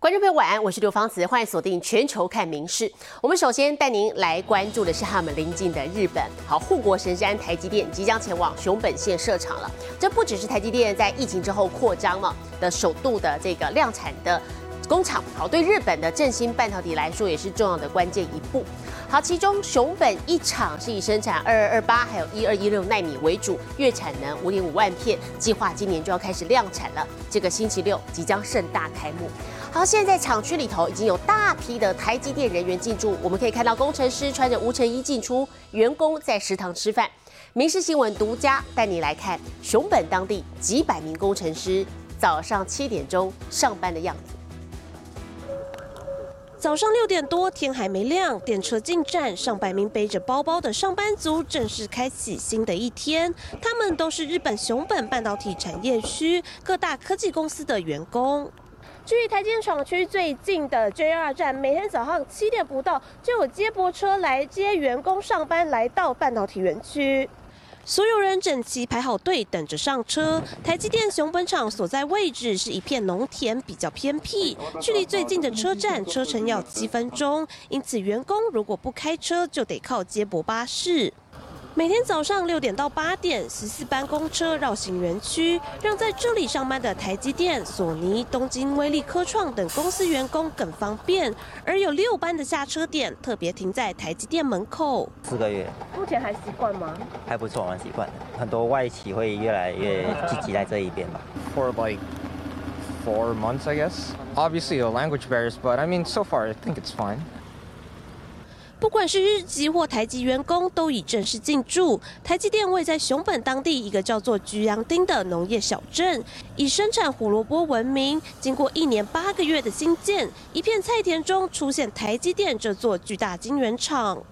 观众朋友晚安，我是刘芳慈，欢迎锁定全球看名事。我们首先带您来关注的是他们邻近的日本。好，护国神山台积电即将前往熊本县设厂了。这不只是台积电在疫情之后扩张了的首度的这个量产的工厂，好，对日本的振兴半导体来说也是重要的关键一步。好，其中熊本一厂是以生产二二二八还有一二一六纳米为主，月产能五点五万片，计划今年就要开始量产了。这个星期六即将盛大开幕。好，现在厂区里头已经有大批的台积电人员进驻，我们可以看到工程师穿着无尘衣进出，员工在食堂吃饭。民事新闻独家带你来看熊本当地几百名工程师早上七点钟上班的样子。早上六点多，天还没亮，电车进站，上百名背着包包的上班族正式开启新的一天。他们都是日本熊本半导体产业区各大科技公司的员工。距离台积电厂区最近的 JR 站，每天早上七点不到就有接驳车来接员工上班，来到半导体园区。所有人整齐排好队，等着上车。台积电熊本厂所在位置是一片农田，比较偏僻，距离最近的车站车程要七分钟，因此员工如果不开车，就得靠接驳巴士。每天早上六点到八点，十四班公车绕行园区，让在这里上班的台积电、索尼、东京威力科创等公司员工更方便。而有六班的下车点特别停在台积电门口。四个月，目前还习惯吗？还不错，蛮习惯的。很多外企会越来越聚集在这一边吧。For like four months, I guess. Obviously, the language barriers, but I mean, so far, I think it's fine. 不管是日籍或台籍员工，都已正式进驻。台积电位在熊本当地一个叫做菊阳町的农业小镇，以生产胡萝卜闻名。经过一年八个月的新建，一片菜田中出现台积电这座巨大晶圆厂。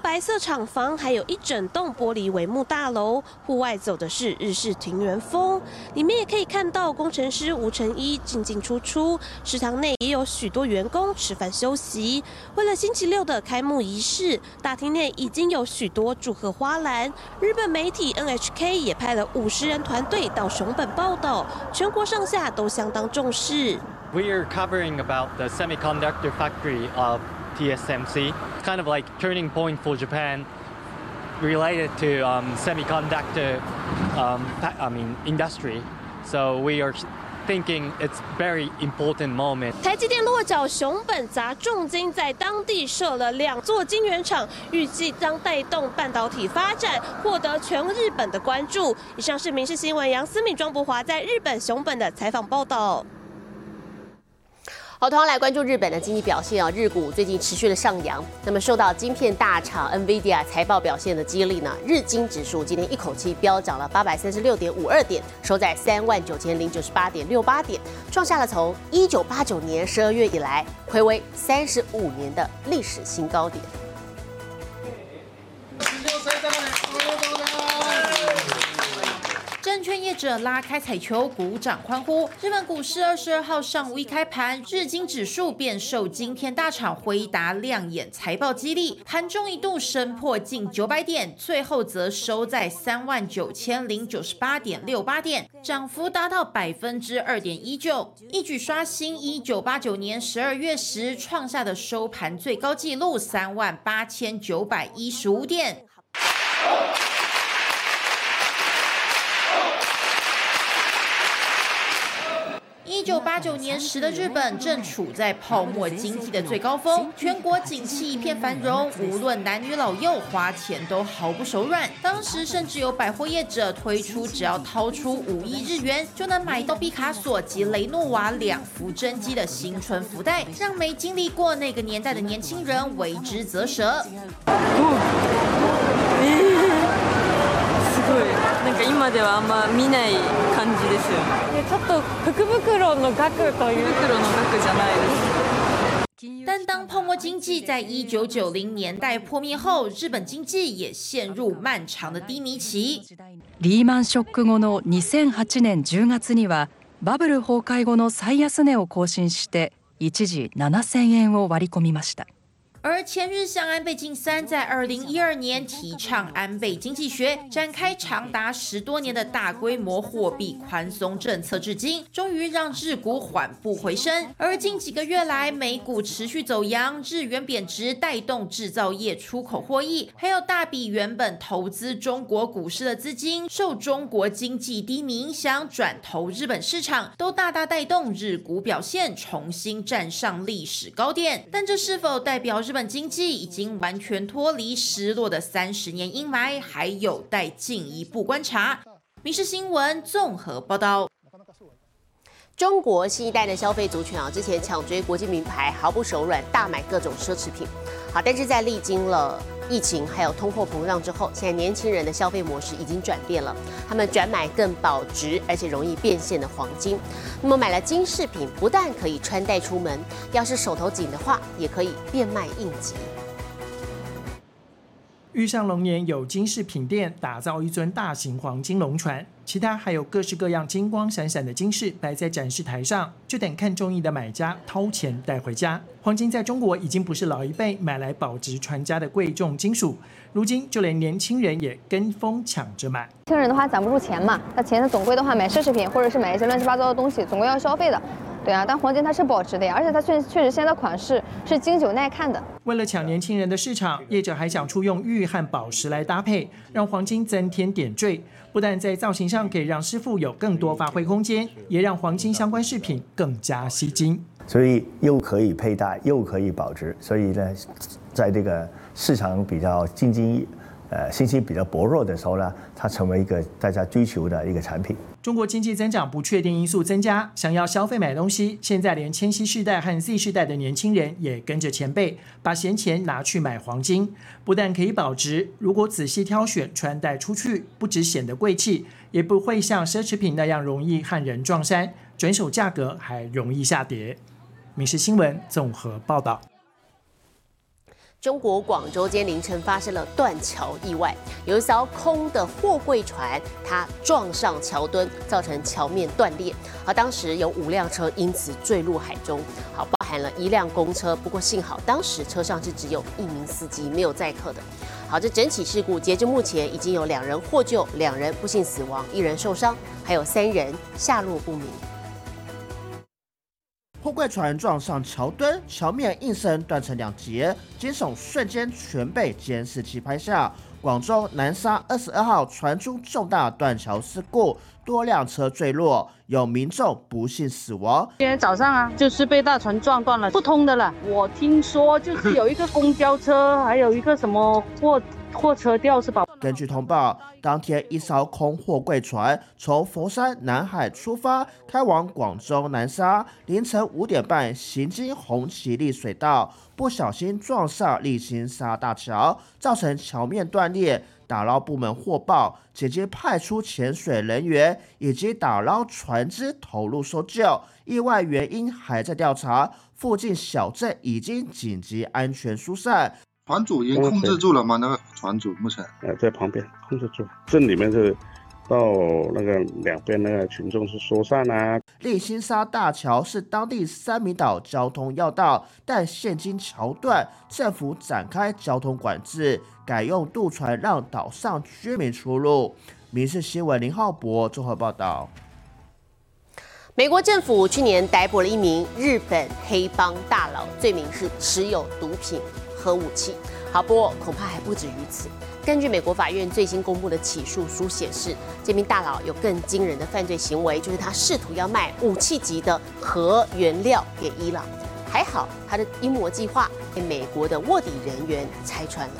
白色厂房，还有一整栋玻璃帷幕大楼。户外走的是日式庭园风，里面也可以看到工程师吴成一进进出出。食堂内也有许多员工吃饭休息。为了星期六的开幕仪式，大厅内已经有许多祝贺花篮。日本媒体 NHK 也派了五十人团队到熊本报道，全国上下都相当重视。We're covering about the semiconductor factory of TSMC. Kind of like turning point for Japan related to um, semiconductor um, I mean industry. So we are thinking it's very important moment. 台积电落脚熊本，砸重金在当地设了两座晶圆厂，预计将带动半导体发展，获得全日本的关注。以上是民事新闻杨思敏、庄博华在日本熊本的采访报道。好，同样来关注日本的经济表现啊，日股最近持续的上扬。那么受到晶片大厂 NVIDIA 财报表现的激励呢，日经指数今天一口气飙涨了八百三十六点五二点，收在三万九千零九十八点六八点，创下了从一九八九年十二月以来，回为三十五年的历史新高点。证券业者拉开彩球，鼓掌欢呼。日本股市二十二号上午一开盘，日经指数便受今天大厂回答亮眼财报激励，盘中一度升破近九百点，最后则收在三万九千零九十八点六八点，涨幅达到百分之二点一九，一举刷新一九八九年十二月时创下的收盘最高纪录三万八千九百一十五点。九八九年时的日本正处在泡沫经济的最高峰，全国景气一片繁荣，无论男女老幼花钱都毫不手软。当时甚至有百货业者推出，只要掏出五亿日元就能买到毕卡索及雷诺瓦两幅真迹的新春福袋，让没经历过那个年代的年轻人为之啧舌。か今ではあんま見ない感じですよねちょっと福袋の額という福袋の額じゃないです但当泡沫经济在一九九零年代破灭后，日本经济也陷入漫长的低迷期。リーマンショック後の2008年10月にはバブル崩壊後の最安値を更新して一時7000円を割り込みました。而前日向安倍晋三在二零一二年提倡安倍经济学，展开长达十多年的大规模货币宽松政策，至今终于让日股缓步回升。而近几个月来，美股持续走阳，日元贬值带动制造业出口获益，还有大笔原本投资中国股市的资金，受中国经济低迷影响转投日本市场，都大大带动日股表现重新站上历史高点。但这是否代表日本经济已经完全脱离失落的三十年阴霾，还有待进一步观察。民事新闻综合报道。中国新一代的消费族群啊，之前抢追国际名牌，毫不手软，大买各种奢侈品。好，但是在历经了疫情还有通货膨胀之后，现在年轻人的消费模式已经转变了，他们转买更保值而且容易变现的黄金。那么买了金饰品，不但可以穿戴出门，要是手头紧的话，也可以变卖应急。玉上龙年有金饰品店打造一尊大型黄金龙船，其他还有各式各样金光闪闪的金饰摆在展示台上，就等看中意的买家掏钱带回家。黄金在中国已经不是老一辈买来保值传家的贵重金属，如今就连年轻人也跟风抢着买。年轻人的话攒不住钱嘛，那钱他总归的话买奢侈品或者是买一些乱七八糟的东西，总归要消费的。对啊，但黄金它是保值的呀，而且它确确实现在款式是经久耐看的。为了抢年轻人的市场，业者还想出用玉和宝石来搭配，让黄金增添点缀。不但在造型上可以让师傅有更多发挥空间，也让黄金相关饰品更加吸睛。所以又可以佩戴，又可以保值，所以呢，在这个市场比较竞争。呃，信息比较薄弱的时候呢，它成为一个大家追求的一个产品。中国经济增长不确定因素增加，想要消费买东西，现在连千禧世代和 Z 世代的年轻人也跟着前辈，把闲钱拿去买黄金，不但可以保值，如果仔细挑选穿戴出去，不只显得贵气，也不会像奢侈品那样容易和人撞衫，转手价格还容易下跌。民事新闻综合报道。中国广州今凌晨发生了断桥意外，有一艘空的货柜船，它撞上桥墩，造成桥面断裂。而当时有五辆车因此坠入海中，好，包含了一辆公车。不过幸好当时车上是只有一名司机，没有载客的。好，这整起事故截至目前已经有两人获救，两人不幸死亡，一人受伤，还有三人下落不明。货柜船撞上桥墩，桥面应声断成两截，惊悚瞬间全被监视器拍下。广州南沙二十二号传出重大断桥事故，多辆车坠落，有民众不幸死亡。今天早上啊，就是被大船撞断了，不通的了。我听说就是有一个公交车，还有一个什么货。货车掉是吧？根据通报，当天一艘空货柜船从佛山南海出发，开往广州南沙，凌晨五点半行经红旗立水道，不小心撞上立新沙大桥，造成桥面断裂。打捞部门获报，紧急派出潜水人员以及打捞船只投入搜救，意外原因还在调查。附近小镇已经紧急安全疏散。船主已经控制住了吗？那个船主目前呃在旁边控制住，这里面是到那个两边那个群众是疏散啊。立新沙大桥是当地三米岛交通要道，但现今桥段，政府展开交通管制，改用渡船让岛上居民出入。民事新闻林浩博综合报道。美国政府去年逮捕了一名日本黑帮大佬，罪名是持有毒品。和武器，好，不过恐怕还不止于此。根据美国法院最新公布的起诉书显示，这名大佬有更惊人的犯罪行为，就是他试图要卖武器级的核原料给伊朗。还好，他的阴谋计划被美国的卧底人员拆穿了。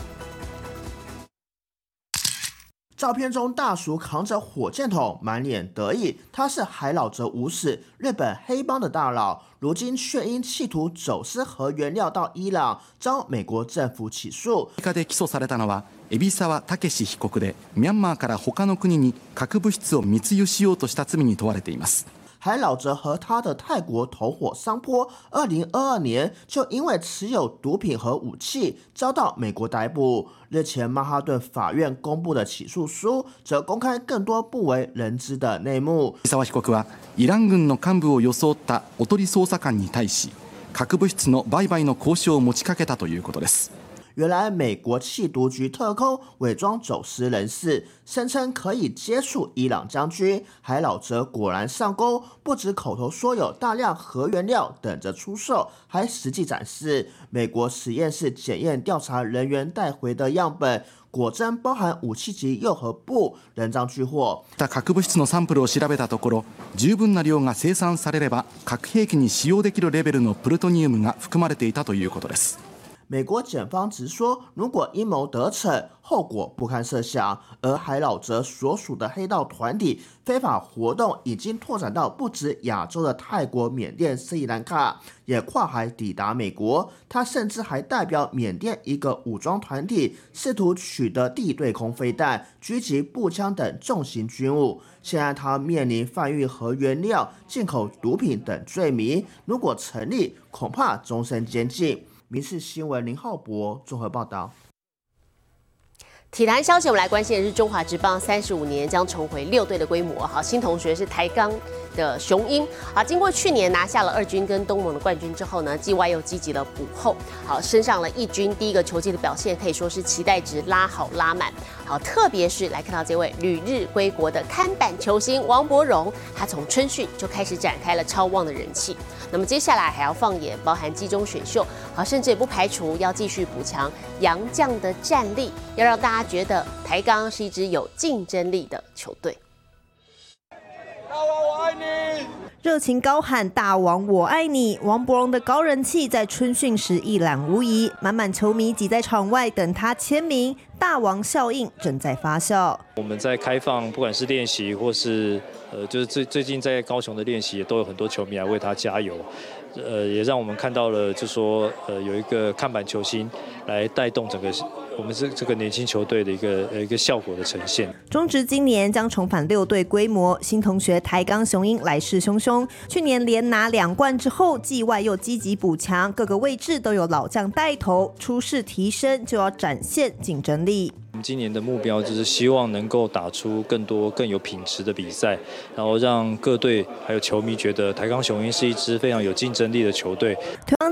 照片中，大叔扛着火箭筒，满脸得意。他是海老泽武史，日本黑帮的大佬，如今却因企图走私核原料到伊朗，遭美国政府起诉。で起訴されたのは海老沢武史被告で、ミャンマーから他の国に核物質を密輸しようとした罪に問われています。 海老泽和他的泰国同伙桑坡，二零二二年就因为持有毒品和武器遭到美国逮捕。日前曼哈顿法院公布的起诉书，则公开更多不为人知的内幕。伊沢被告はイラン軍の幹部を装ったおとり捜査官に対し。 核物質の売買の交渉を持ちかけたということです 原来美国缉毒局特工伪装走私人士，声称可以接触伊朗将军海老泽，果然上钩。不止口头说有大量核原料等着出售，还实际展示美国实验室检验调查人员带回的样本，果真包含武器级铀和钚，人赃俱获。核物質のサンプルを調べたところ、十分な量が生産されれば核兵器に使用できるレベルのプルトニウムが含まれていたということです。 美国检方直说，如果阴谋得逞，后果不堪设想。而海老泽所属的黑道团体非法活动已经拓展到不止亚洲的泰国、缅甸、斯里兰卡，也跨海抵达美国。他甚至还代表缅甸一个武装团体，试图取得地对空飞弹、狙击步枪等重型军务。现在他面临贩运核原料、进口毒品等罪名，如果成立，恐怕终身监禁。民事新闻林浩博综合报道。体坛消息，我们来关心的是中华职棒三十五年将重回六队的规模。好，新同学是台钢的雄鹰。好，经过去年拿下了二军跟东盟的冠军之后呢，G Y 又积极的补后，好升上了一军第一个球季的表现，可以说是期待值拉好拉满。好，特别是来看到这位旅日归国的看板球星王柏荣，他从春训就开始展开了超旺的人气。那么接下来还要放眼包含季中选秀，好，甚至也不排除要继续补强杨将的战力，要让大家觉得台钢是一支有竞争力的球队。大王我爱你，热情高喊“大王我爱你”，王柏荣的高人气在春训时一览无遗，满满球迷挤在场外等他签名。大王效应正在发酵。我们在开放，不管是练习或是呃，就是最最近在高雄的练习，也都有很多球迷来为他加油。呃，也让我们看到了，就说呃，有一个看板球星来带动整个我们这这个年轻球队的一个呃一个效果的呈现。中职今年将重返六队规模，新同学台钢雄鹰来势汹汹。去年连拿两冠之后，季外又积极补强，各个位置都有老将带头，出世提升就要展现竞争力。我们今年的目标就是希望能够打出更多更有品质的比赛，然后让各队还有球迷觉得台钢雄鹰是一支非常有竞争力的球队。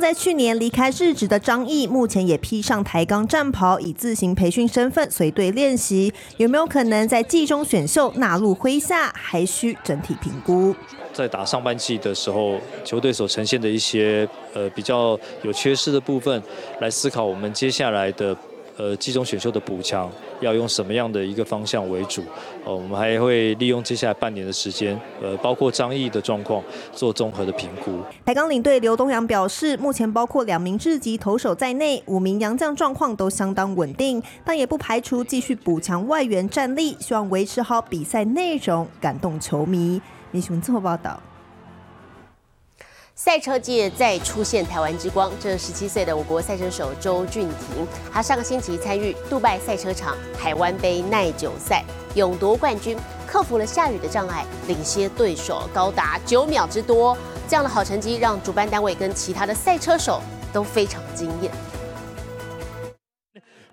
在去年离开日职的张毅，目前也披上台钢战袍，以自行培训身份随队练习。有没有可能在季中选秀纳入麾下，还需整体评估。在打上半季的时候，球队所呈现的一些呃比较有缺失的部分，来思考我们接下来的。呃，集中选秀的补强要用什么样的一个方向为主？呃，我们还会利用接下来半年的时间，呃，包括张毅的状况做综合的评估。台钢领队刘东阳表示，目前包括两名日籍投手在内，五名洋将状况都相当稳定，但也不排除继续补强外援战力，希望维持好比赛内容，感动球迷。李雄综合报道。赛车界再出现台湾之光，这十七岁的我国赛车手周俊廷，他上个星期参与杜拜赛车场海湾杯耐久赛，勇夺冠军，克服了下雨的障碍，领先对手高达九秒之多。这样的好成绩让主办单位跟其他的赛车手都非常惊艳。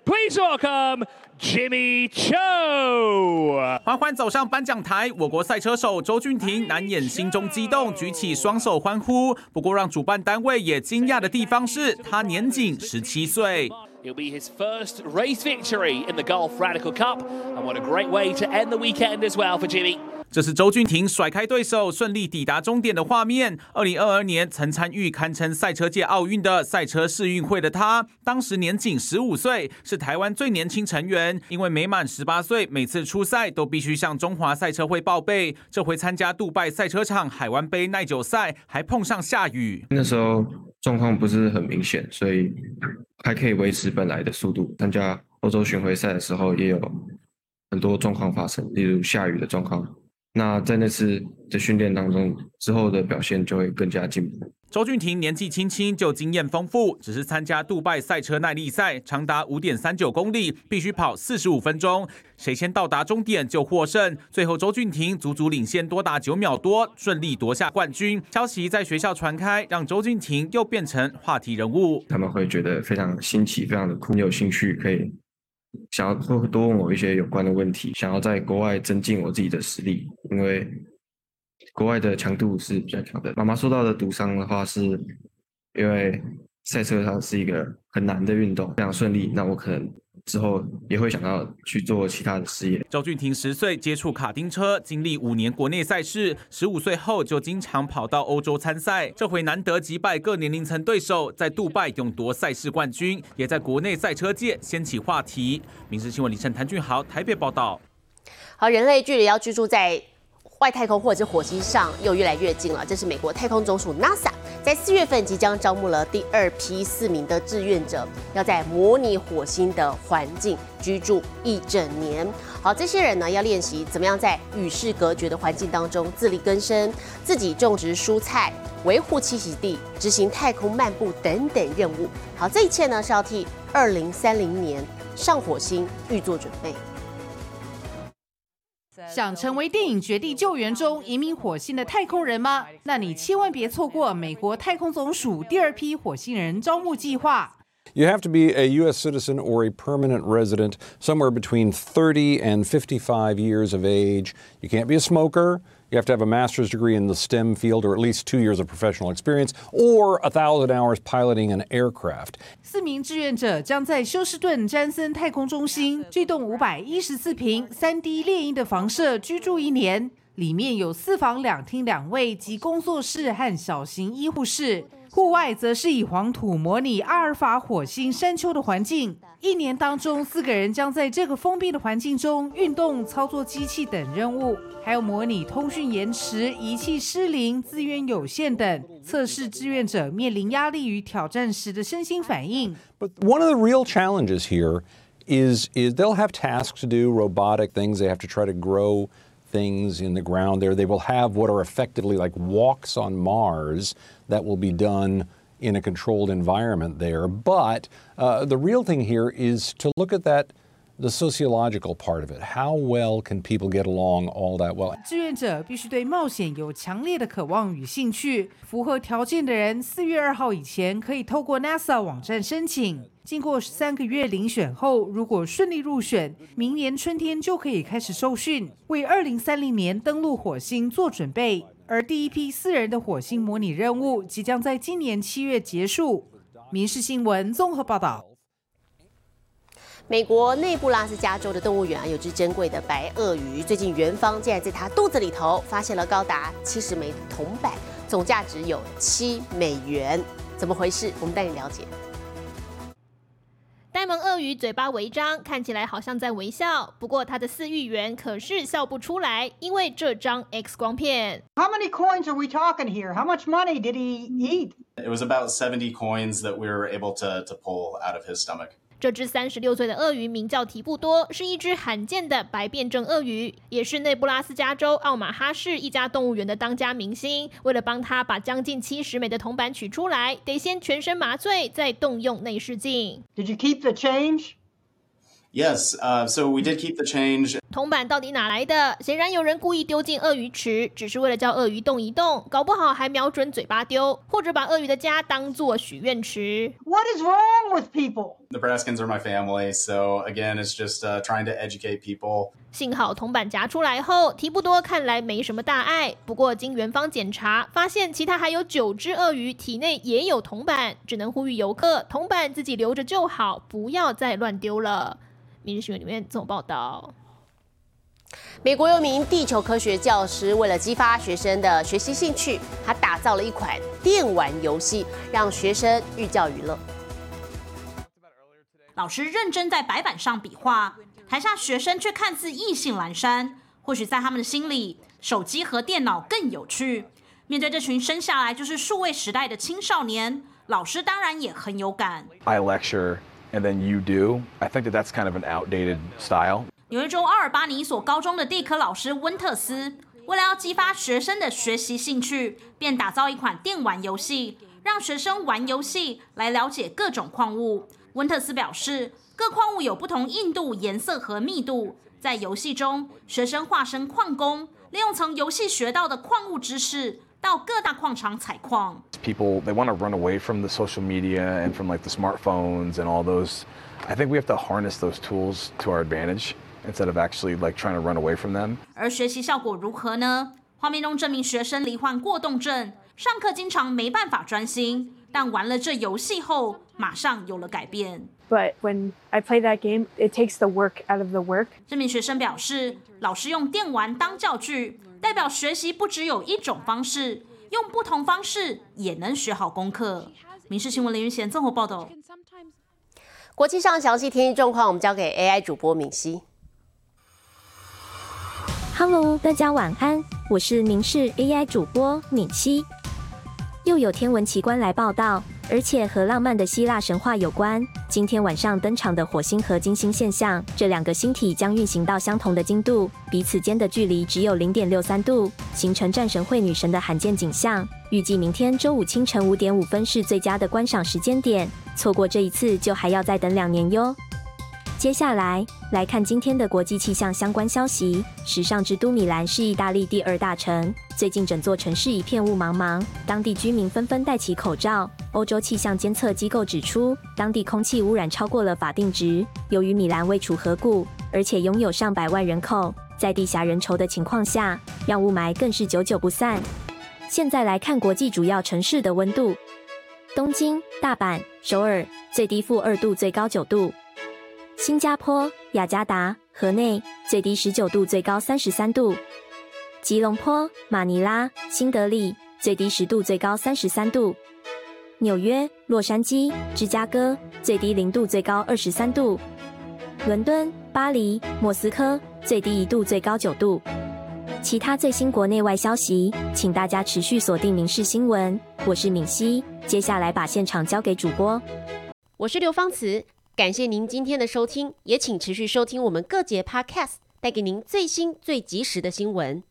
Please welcome Jimmy Cho。缓缓走上颁奖台，我国赛车手周俊廷难掩心中激动，举起双手欢呼。不过，让主办单位也惊讶的地方是他年仅十七岁。It'll be his first race victory in the Golf Radical Cup, and what a great way to end the weekend as well for Jimmy. 这是周俊廷甩开对手，顺利抵达终点的画面。二零二二年曾参与堪称赛车界奥运的赛车世运会的他，当时年仅十五岁，是台湾最年轻成员。因为每满十八岁，每次出赛都必须向中华赛车会报备。这回参加杜拜赛车场海湾杯耐久赛，还碰上下雨。那时候状况不是很明显，所以还可以维持本来的速度。参加欧洲巡回赛的时候，也有很多状况发生，例如下雨的状况。那在那次的训练当中，之后的表现就会更加进步。周俊廷年纪轻轻就经验丰富，只是参加杜拜赛车耐力赛，长达五点三九公里，必须跑四十五分钟，谁先到达终点就获胜。最后周俊廷足足领先多达九秒多，顺利夺下冠军。消息在学校传开，让周俊廷又变成话题人物。他们会觉得非常新奇，非常的酷，有兴趣可以。想要多多问我一些有关的问题，想要在国外增进我自己的实力，因为国外的强度是比较强的。妈妈受到的毒伤的话是因为赛车它是一个很难的运动，非常顺利，那我可能之后也会想要去做其他的事业。周俊廷十岁接触卡丁车，经历五年国内赛事，十五岁后就经常跑到欧洲参赛。这回难得击败各年龄层对手，在杜拜勇夺赛事冠军，也在国内赛车界掀起话题。民事新闻李晨、谭俊豪台北报道。好，人类距离要居住在外太空或者是火星上又越来越近了。这是美国太空总署 NASA 在四月份即将招募了第二批四名的志愿者，要在模拟火星的环境居住一整年。好，这些人呢要练习怎么样在与世隔绝的环境当中自力更生，自己种植蔬菜，维护栖息地，执行太空漫步等等任务。好，这一切呢是要替二零三零年上火星预做准备。想成为电影《绝地救援》中移民火星的太空人吗？那你千万别错过美国太空总署第二批火星人招募计划。 You have to be a U.S. citizen or a permanent resident, somewhere between 30 and 55 years of age. You can't be a smoker. You have to have a master's degree in the STEM field or at least two years of professional experience or a thousand hours piloting an aircraft. 四名志愿者将在休斯顿詹森太空中心这栋五百一十四平、三 D 猎鹰的房舍居住一年，里面有四房两厅两卫及工作室和小型医护室。户外则是以黄土模拟阿尔法火星山丘的环境。一年当中，四个人将在这个封闭的环境中运动、操作机器等任务，还有模拟通讯延迟、仪器失灵、资源有限等，测试志愿者面临压力与挑战时的身心反应。But one of the real challenges here is, is they'll have tasks to do, robotic things. They have to try to grow things in the ground there. They will have what are effectively like walks on Mars that will be done in a controlled environment there. But uh, the real thing here is to look at that. The sociological part of it. How well can people get along all that well? 志愿者必须对冒险有强烈的渴望与兴趣，符合条件的人，四月二号以前可以透过 NASA 网站申请。经过三个月遴选后，如果顺利入选，明年春天就可以开始受训，为二零三零年登陆火星做准备。而第一批四人的火星模拟任务即将在今年七月结束。民事新闻综合报道。美国内布拉斯加州的动物园啊，有只珍贵的白鳄鱼。最近园方竟然在它肚子里头发现了高达七十枚铜板，总价值有七美元。怎么回事？我们带你了解。呆萌鳄鱼嘴巴微张，看起来好像在微笑，不过它的饲育员可是笑不出来，因为这张 X 光片。How many coins are we talking here? How much money did he eat? It was about seventy coins that we were able to, to pull out of his stomach. 这只三十六岁的鳄鱼名叫提布多，是一只罕见的白变症鳄鱼，也是内布拉斯加州奥马哈市一家动物园的当家明星。为了帮他把将近七十枚的铜板取出来，得先全身麻醉，再动用内视镜。Did you keep the change? Yes, uh, so we did keep the change. 铜板到底哪来的？显然有人故意丢进鳄鱼池，只是为了叫鳄鱼动一动，搞不好还瞄准嘴巴丢，或者把鳄鱼的家当做许愿池。What is wrong with people? Nebraskans are my family, so again, it's just uh, trying to educate people. 幸好铜板夹出来后，提不多看来没什么大碍。不过经园方检查，发现其他还有九只鳄鱼体内也有铜板，只能呼吁游客铜板自己留着就好，不要再乱丢了。明日新闻里面总报道。美国有名地球科学教师，为了激发学生的学习兴趣，他打造了一款电玩游戏，让学生寓教于乐。老师认真在白板上比划，台下学生却看似意兴阑珊。或许在他们的心里，手机和电脑更有趣。面对这群生下来就是数位时代的青少年，老师当然也很有感。I lecture and then you do. I think that that's kind of an outdated style. 纽约州阿尔巴尼一所高中的地科老师温特斯，为了要激发学生的学习兴趣，便打造一款电玩游戏，让学生玩游戏来了解各种矿物。温特斯表示，各矿物有不同硬度、颜色和密度。在游戏中，学生化身矿工，利用从游戏学到的矿物知识，到各大矿场采矿。People they want to run away from the social media and from like the smartphones and all those. I think we have to harness those tools to our advantage instead of actually like trying to run away from them. 而学习效果如何呢？画面中这名学生罹患过动症，上课经常没办法专心。但玩了这游戏后，马上有了改变。But when I play that game, it takes the work out of the work. 这名学生表示，老师用电玩当教具，代表学习不只有一种方式，用不同方式也能学好功课。民事新闻林云贤综合报道。国际上详细天气状况，我们交给 AI 主播敏熙。Hello，大家晚安，我是民事 AI 主播敏熙。又有天文奇观来报道，而且和浪漫的希腊神话有关。今天晚上登场的火星和金星现象，这两个星体将运行到相同的经度，彼此间的距离只有零点六三度，形成战神会女神的罕见景象。预计明天周五清晨五点五分是最佳的观赏时间点，错过这一次就还要再等两年哟。接下来来看今天的国际气象相关消息。时尚之都米兰是意大利第二大城，最近整座城市一片雾茫茫，当地居民纷纷戴起口罩。欧洲气象监测机构指出，当地空气污染超过了法定值。由于米兰位处河谷，而且拥有上百万人口，在地狭人稠的情况下，让雾霾更是久久不散。现在来看国际主要城市的温度：东京、大阪、首尔，最低负二度，最高九度。新加坡、雅加达、河内最低十九度，最高三十三度；吉隆坡、马尼拉、新德里最低十度，最高三十三度；纽约、洛杉矶、芝加哥最低零度，最高二十三度；伦敦、巴黎、莫斯科最低一度，最高九度。其他最新国内外消息，请大家持续锁定《民事新闻》，我是敏熙。接下来把现场交给主播，我是刘芳慈。感谢您今天的收听，也请持续收听我们各节 Podcast，带给您最新最及时的新闻。